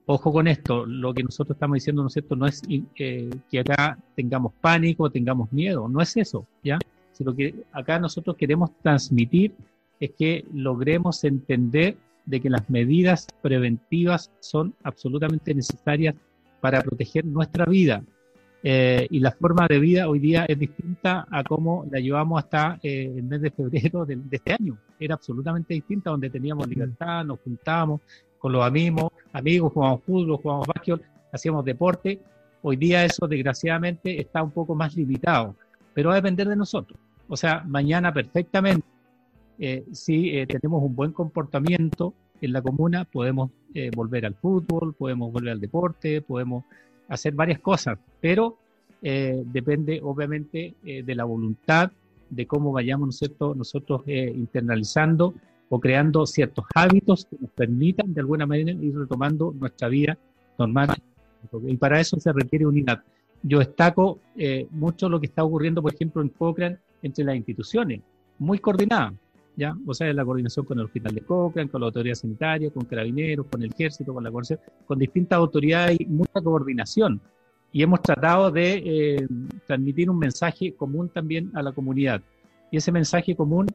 Ojo con esto, lo que nosotros estamos diciendo, ¿no es cierto?, no es eh, que acá tengamos pánico, tengamos miedo, no es eso, ¿ya? Sino que acá nosotros queremos transmitir es que logremos entender de que las medidas preventivas son absolutamente necesarias para proteger nuestra vida. Eh, y la forma de vida hoy día es distinta a cómo la llevamos hasta eh, el mes de febrero de, de, este año. Era absolutamente distinta, donde teníamos libertad, nos juntábamos, con los amigos, amigos, jugamos fútbol, jugamos básquetbol, hacíamos deporte. Hoy día eso desgraciadamente está un poco más limitado, pero va a depender de nosotros. O sea, mañana perfectamente, eh, si eh, tenemos un buen comportamiento en la comuna, podemos eh, volver al fútbol, podemos volver al deporte, podemos hacer varias cosas, pero depende obviamente de la voluntad, de cómo vayamos ¿no nosotros internalizando o creando ciertos hábitos que nos permitan de alguna manera ir retomando nuestra vida normal. Y para eso se requiere unidad. Yo destaco eh, mucho lo que está ocurriendo, por ejemplo, en Cochrane entre las instituciones, muy coordinadas, ¿ya? O sea, la coordinación con el hospital de Cochrane, con la autoridad sanitaria, con carabineros, con el ejército, con la con distintas autoridades y mucha coordinación. Y hemos tratado de eh, transmitir un mensaje común también a la comunidad. Y ese mensaje común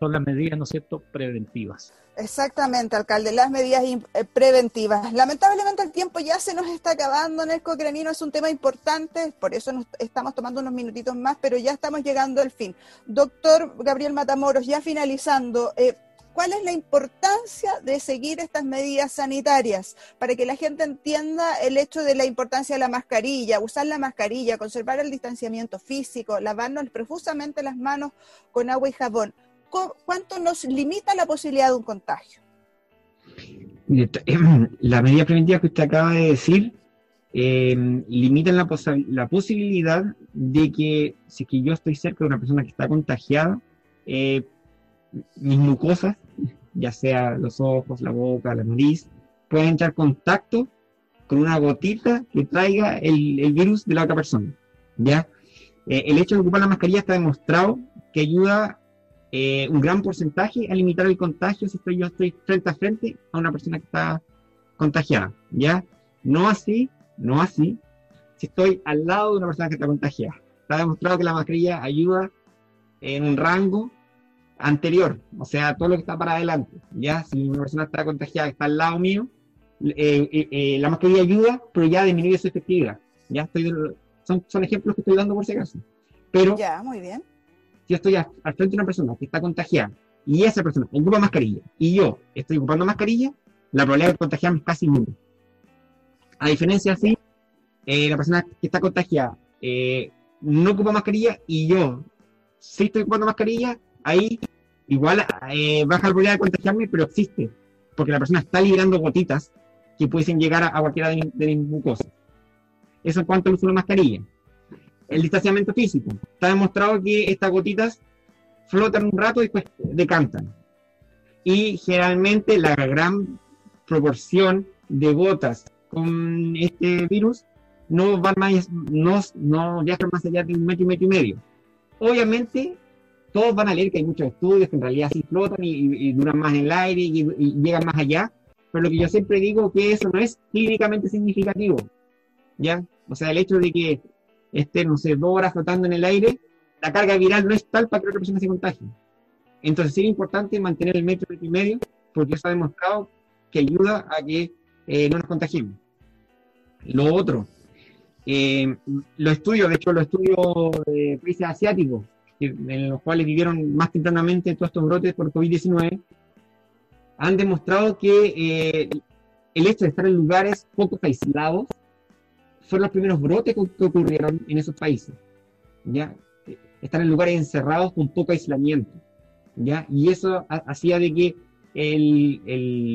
son las medidas, ¿no es cierto?, preventivas. Exactamente, alcalde, las medidas eh, preventivas. Lamentablemente el tiempo ya se nos está acabando en el cocranino, es un tema importante, por eso nos estamos tomando unos minutitos más, pero ya estamos llegando al fin. Doctor Gabriel Matamoros, ya finalizando, eh, ¿cuál es la importancia de seguir estas medidas sanitarias para que la gente entienda el hecho de la importancia de la mascarilla, usar la mascarilla, conservar el distanciamiento físico, lavarnos profusamente las manos con agua y jabón? ¿Cuánto nos limita la posibilidad de un contagio? La medida preventiva que usted acaba de decir eh, limitan la, la, posibilidad de que si que yo estoy cerca de una persona que está contagiada, eh, mis mucosas, ya sea los ojos, la boca, la nariz, pueden entrar en contacto con una gotita que traiga el, virus de la otra persona. ¿ya? Eh, el hecho de ocupar la mascarilla está demostrado que ayuda eh, un gran porcentaje a limitar el contagio si estoy, yo estoy frente a frente a una persona que está contagiada, ¿ya? No así, no así, si estoy al lado de una persona que está contagiada. Está demostrado que la mascarilla ayuda en un rango anterior, o sea, todo lo que está para adelante, ¿ya? Si una persona está contagiada, está al lado mío, eh, eh, la mascarilla ayuda, pero ya disminuye su efectividad, ¿ya? Estoy, son, son ejemplos que estoy dando por si acaso. Pero, ya, muy bien yo estoy al frente de una persona que está contagiada y esa persona ocupa mascarilla y yo estoy ocupando mascarilla, la probabilidad de contagiarme es casi nula. A diferencia así, eh, la persona que está contagiada eh, no ocupa mascarilla y yo sí estoy ocupando mascarilla, ahí igual eh, baja la probabilidad de contagiarme, pero existe, porque la persona está liberando gotitas que pueden llegar a, cualquiera de, de mis mucosas. Eso en cuanto al uso de la mascarilla el distanciamiento físico. Está demostrado que estas gotitas flotan un rato y después decantan. Y generalmente la gran proporción de gotas con este virus no van más, no, no viajan más allá de un metro y metro y medio. Obviamente, todos van a leer que hay muchos estudios que en realidad sí flotan y, duran más en el aire y, y, llegan más allá, pero lo que yo siempre digo es que eso no es clínicamente significativo, ¿ya? O sea, el hecho de que esté, no sé, dos horas flotando en el aire, la carga viral no es tal para que otra persona se contagie. Entonces sí es importante mantener el metro y medio, porque eso ha demostrado que ayuda a que eh, no nos contagiemos. Lo otro, eh, los estudios, de hecho los estudios de países asiáticos, en los cuales vivieron más tempranamente todos estos brotes por COVID-19, han demostrado que eh, el hecho de estar en lugares poco aislados fueron los primeros brotes que ocurrieron en esos países. ¿ya? Están en lugares encerrados con poco aislamiento. ¿ya? Y eso hacía de que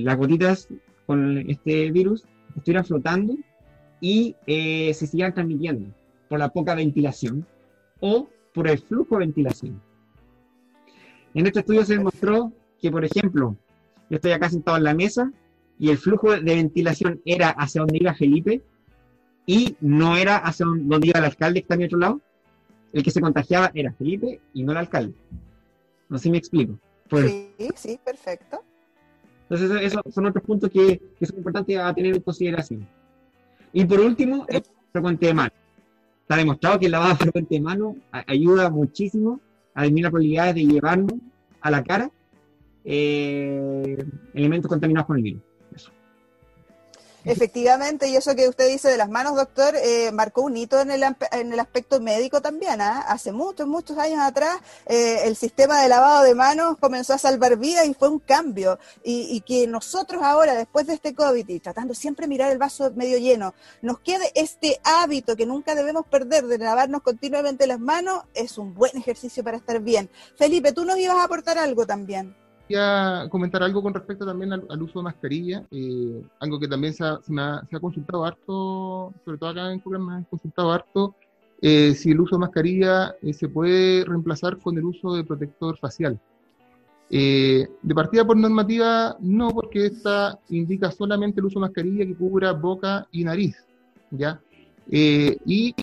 las gotitas con este virus estuvieran flotando y eh, se sigan transmitiendo por la poca ventilación o por el flujo de ventilación. En este estudio se demostró que, por ejemplo, yo estoy acá sentado en la mesa y el flujo de ventilación era hacia donde iba Felipe, y no era hacia donde iba el alcalde que está mi otro lado, el que se contagiaba era Felipe y no el alcalde. No sé si me explico. sí, sí, perfecto. Entonces, esos son otros puntos que, que son importantes a tener en consideración. Y por último, el frecuente de mano. Está demostrado que el lavado frecuente de mano ayuda muchísimo a disminuir las probabilidades de llevarnos a la cara eh, elementos contaminados con el virus. Efectivamente, y eso que usted dice de las manos, doctor, eh, marcó un hito en el, en el aspecto médico también. ¿ah? Hace muchos, muchos años atrás, eh, el sistema de lavado de manos comenzó a salvar vidas y fue un cambio. Y, que nosotros ahora, después de este COVID, y tratando siempre mirar el vaso medio lleno, nos quede este hábito que nunca debemos perder de lavarnos continuamente las manos, es un buen ejercicio para estar bien. Felipe, tú nos ibas a aportar algo también quería comentar algo con respecto también al, uso de mascarilla, eh, algo que también se ha, consultado harto, sobre todo acá en Cuba me han consultado harto, eh, si el uso de mascarilla eh, se puede reemplazar con el uso de protector facial. de partida por normativa, no, porque esta indica solamente el uso de mascarilla que cubra boca y nariz, ¿ya? y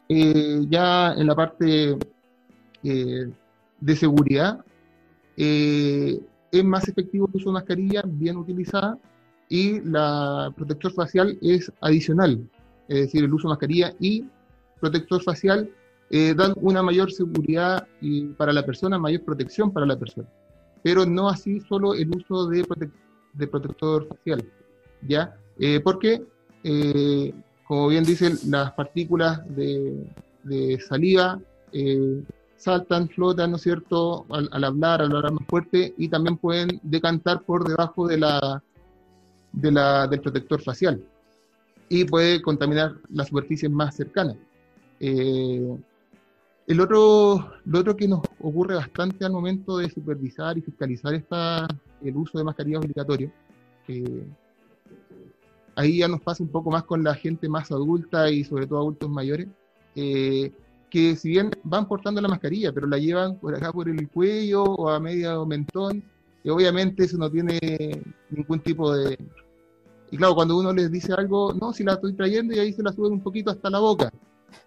ya en la parte de seguridad, es más efectivo uso de mascarilla bien utilizada y la protector facial es adicional, es decir, el uso de mascarilla y protector facial eh, dan una mayor seguridad para la persona, mayor protección para la persona, pero no así solo el uso de, protector facial, ¿ya? Eh, porque, eh, como bien dicen, las partículas de, de saliva saltan, flotan, ¿no es cierto?, al, hablar, al hablar más fuerte, y también pueden decantar por debajo de la, de la, del protector facial y puede contaminar las superficies más cercanas. Eh, el otro, lo otro que nos ocurre bastante al momento de supervisar y fiscalizar esta, el uso de mascarillas obligatorias, ahí ya nos pasa un poco más con la gente más adulta y sobre todo adultos mayores, eh, que si bien van portando la mascarilla, pero la llevan por acá por el cuello o a medio mentón, y obviamente eso no tiene ningún tipo de... Y claro, cuando uno les dice algo, no, si la estoy trayendo y ahí se la suben un poquito hasta la boca,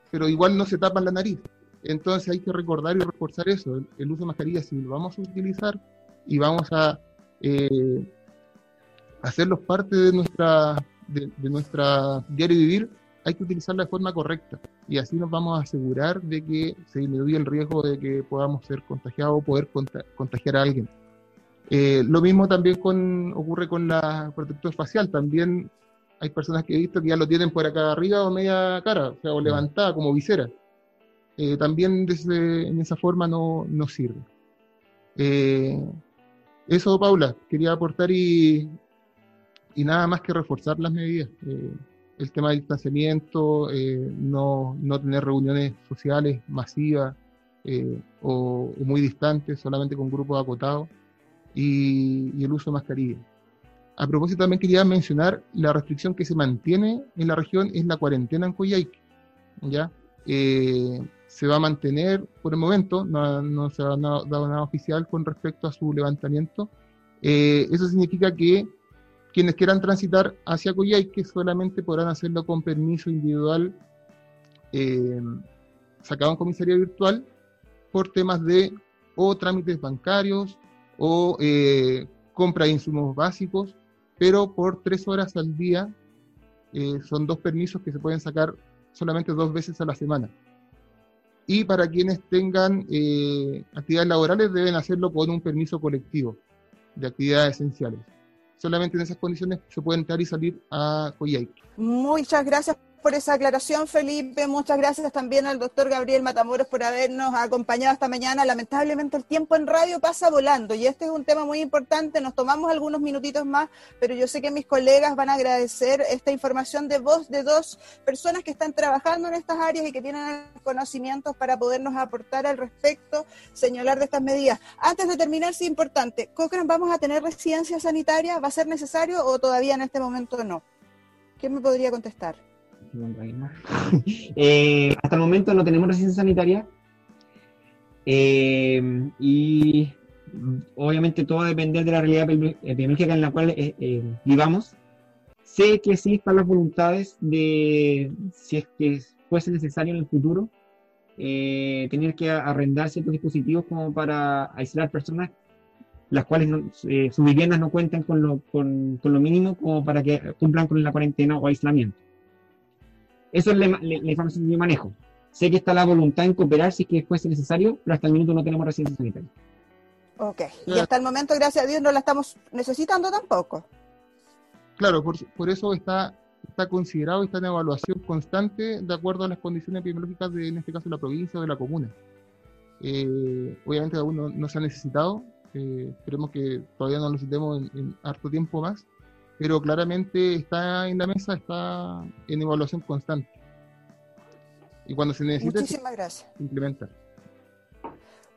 pero igual no se tapan la nariz. Entonces hay que recordar y reforzar eso, el, uso de mascarilla si lo vamos a utilizar y vamos a eh, hacerlos parte de nuestra, de, de nuestra diario vivir, hay que utilizarla de forma correcta y así nos vamos a asegurar de que se disminuye el riesgo de que podamos ser contagiados o poder contagiar a alguien. Eh, lo mismo también con, ocurre con la protector facial, también hay personas que he visto que ya lo tienen por acá arriba o media cara, o sea, o levantada como visera. Eh, también desde, en esa forma no, no sirve. Eh, eso, Paula, quería aportar y, y nada más que reforzar las medidas el tema del distanciamiento, eh, no, no, tener reuniones sociales masivas eh, o, muy distantes, solamente con grupos acotados, y, el uso de mascarilla. A propósito, también quería mencionar la restricción que se mantiene en la región es la cuarentena en Coyhaique. ¿ya? Eh, se va a mantener por el momento, no, no se ha dado nada oficial con respecto a su levantamiento. eso significa que quienes quieran transitar hacia Coyhaique solamente podrán hacerlo con permiso individual eh, sacado en comisaría virtual por temas de o trámites bancarios o eh, compra de insumos básicos, pero por tres horas al día eh, son dos permisos que se pueden sacar solamente dos veces a la semana. Y para quienes tengan actividades laborales deben hacerlo con un permiso colectivo de actividades esenciales solamente en esas condiciones se puede entrar y salir a Coyhaique. Muchas gracias por esa aclaración, Felipe. Muchas gracias también al doctor Gabriel Matamoros por habernos acompañado esta mañana. Lamentablemente el tiempo en radio pasa volando y este es un tema muy importante. Nos tomamos algunos minutitos más, pero yo sé que mis colegas van a agradecer esta información de voz de dos personas que están trabajando en estas áreas y que tienen conocimientos para podernos aportar al respecto, señalar de estas medidas. Antes de terminar, sí importante, Cochrane, ¿vamos a tener residencia sanitaria? ¿Va a ser necesario o todavía en este momento no? ¿Quién me podría contestar? Eh, hasta el momento no tenemos residencia sanitaria. Eh, y obviamente todo va a depender de la realidad epidemiológica en la cual eh, vivamos. Sé que sí están las voluntades de, si es que fuese necesario en el futuro, tener que arrendar ciertos dispositivos como para aislar personas las cuales eh, sus viviendas no cuentan con lo mínimo como para que cumplan con la cuarentena o aislamiento. Eso es la, información que yo manejo. Sé que está la voluntad en cooperar si es que fuese necesario, pero hasta el minuto no tenemos residencia sanitaria. Ok, y hasta el momento, gracias a Dios, no la estamos necesitando tampoco. Claro, por, por eso está, está considerado y está en evaluación constante de acuerdo a las condiciones epidemiológicas de, en este caso, la provincia o de la comuna. Eh, obviamente aún no, no, se ha necesitado, eh, esperemos que todavía no lo necesitemos en, harto tiempo más, pero claramente está en la mesa, está en evaluación constante. Y cuando se necesite, Muchísimas gracias. implementar.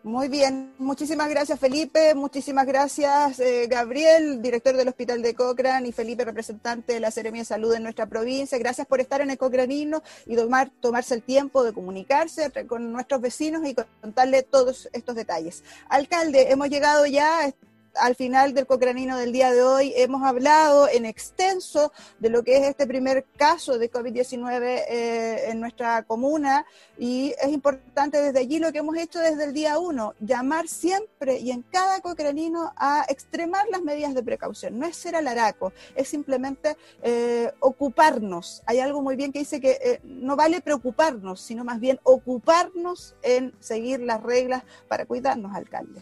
Muy bien, muchísimas gracias Felipe, muchísimas gracias eh, Gabriel, director del Hospital de Cochrane y Felipe, representante de la Seremia de Salud en nuestra provincia. Gracias por estar en el Cochranino y tomar, tomarse el tiempo de comunicarse con nuestros vecinos y contarle todos estos detalles. Alcalde, hemos llegado ya al final del Cocranino del día de hoy hemos hablado en extenso de lo que es este primer caso de COVID-19 eh, en nuestra comuna y es importante desde allí lo que hemos hecho desde el día uno, llamar siempre y en cada Cocranino a extremar las medidas de precaución. No es ser alaraco, es simplemente eh, ocuparnos. Hay algo muy bien que dice que eh, no vale preocuparnos, sino más bien ocuparnos en seguir las reglas para cuidarnos, alcalde.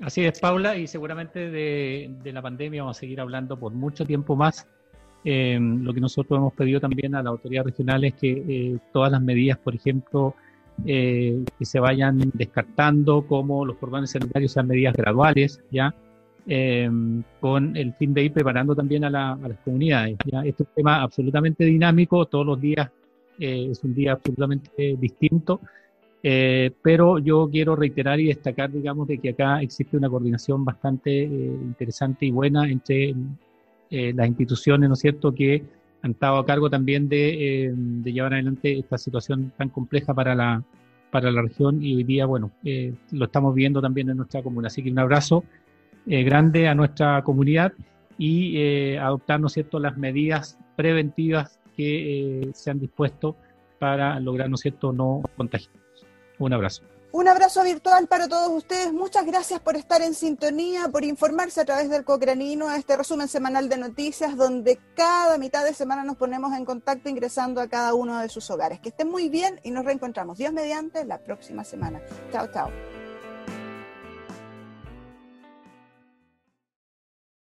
Así es, Paula, y seguramente de, la pandemia vamos a seguir hablando por mucho tiempo más. Eh, lo que nosotros hemos pedido también a la autoridad regional es que eh, todas las medidas, por ejemplo, eh, que se vayan descartando, como los cordones sanitarios sean medidas graduales, ya, con el fin de ir preparando también a, las comunidades. ¿ya? Este es un tema absolutamente dinámico, todos los días es un día absolutamente distinto. Eh, pero yo quiero reiterar y destacar, digamos, de que acá existe una coordinación bastante eh, interesante y buena entre eh, las instituciones, ¿no es cierto?, que han estado a cargo también de, de, llevar adelante esta situación tan compleja para la, para la región y hoy día, bueno, lo estamos viendo también en nuestra comuna. Así que un abrazo grande a nuestra comunidad y adoptar, ¿no es cierto?, las medidas preventivas que se han dispuesto para lograr, ¿no es cierto?, no contagiar. Un abrazo. Un abrazo virtual para todos ustedes. Muchas gracias por estar en sintonía, por informarse a través del Cocranino, este resumen semanal de noticias, donde cada mitad de semana nos ponemos en contacto ingresando a cada uno de sus hogares. Que estén muy bien y nos reencontramos, Dios mediante, la próxima semana. Chao, chao.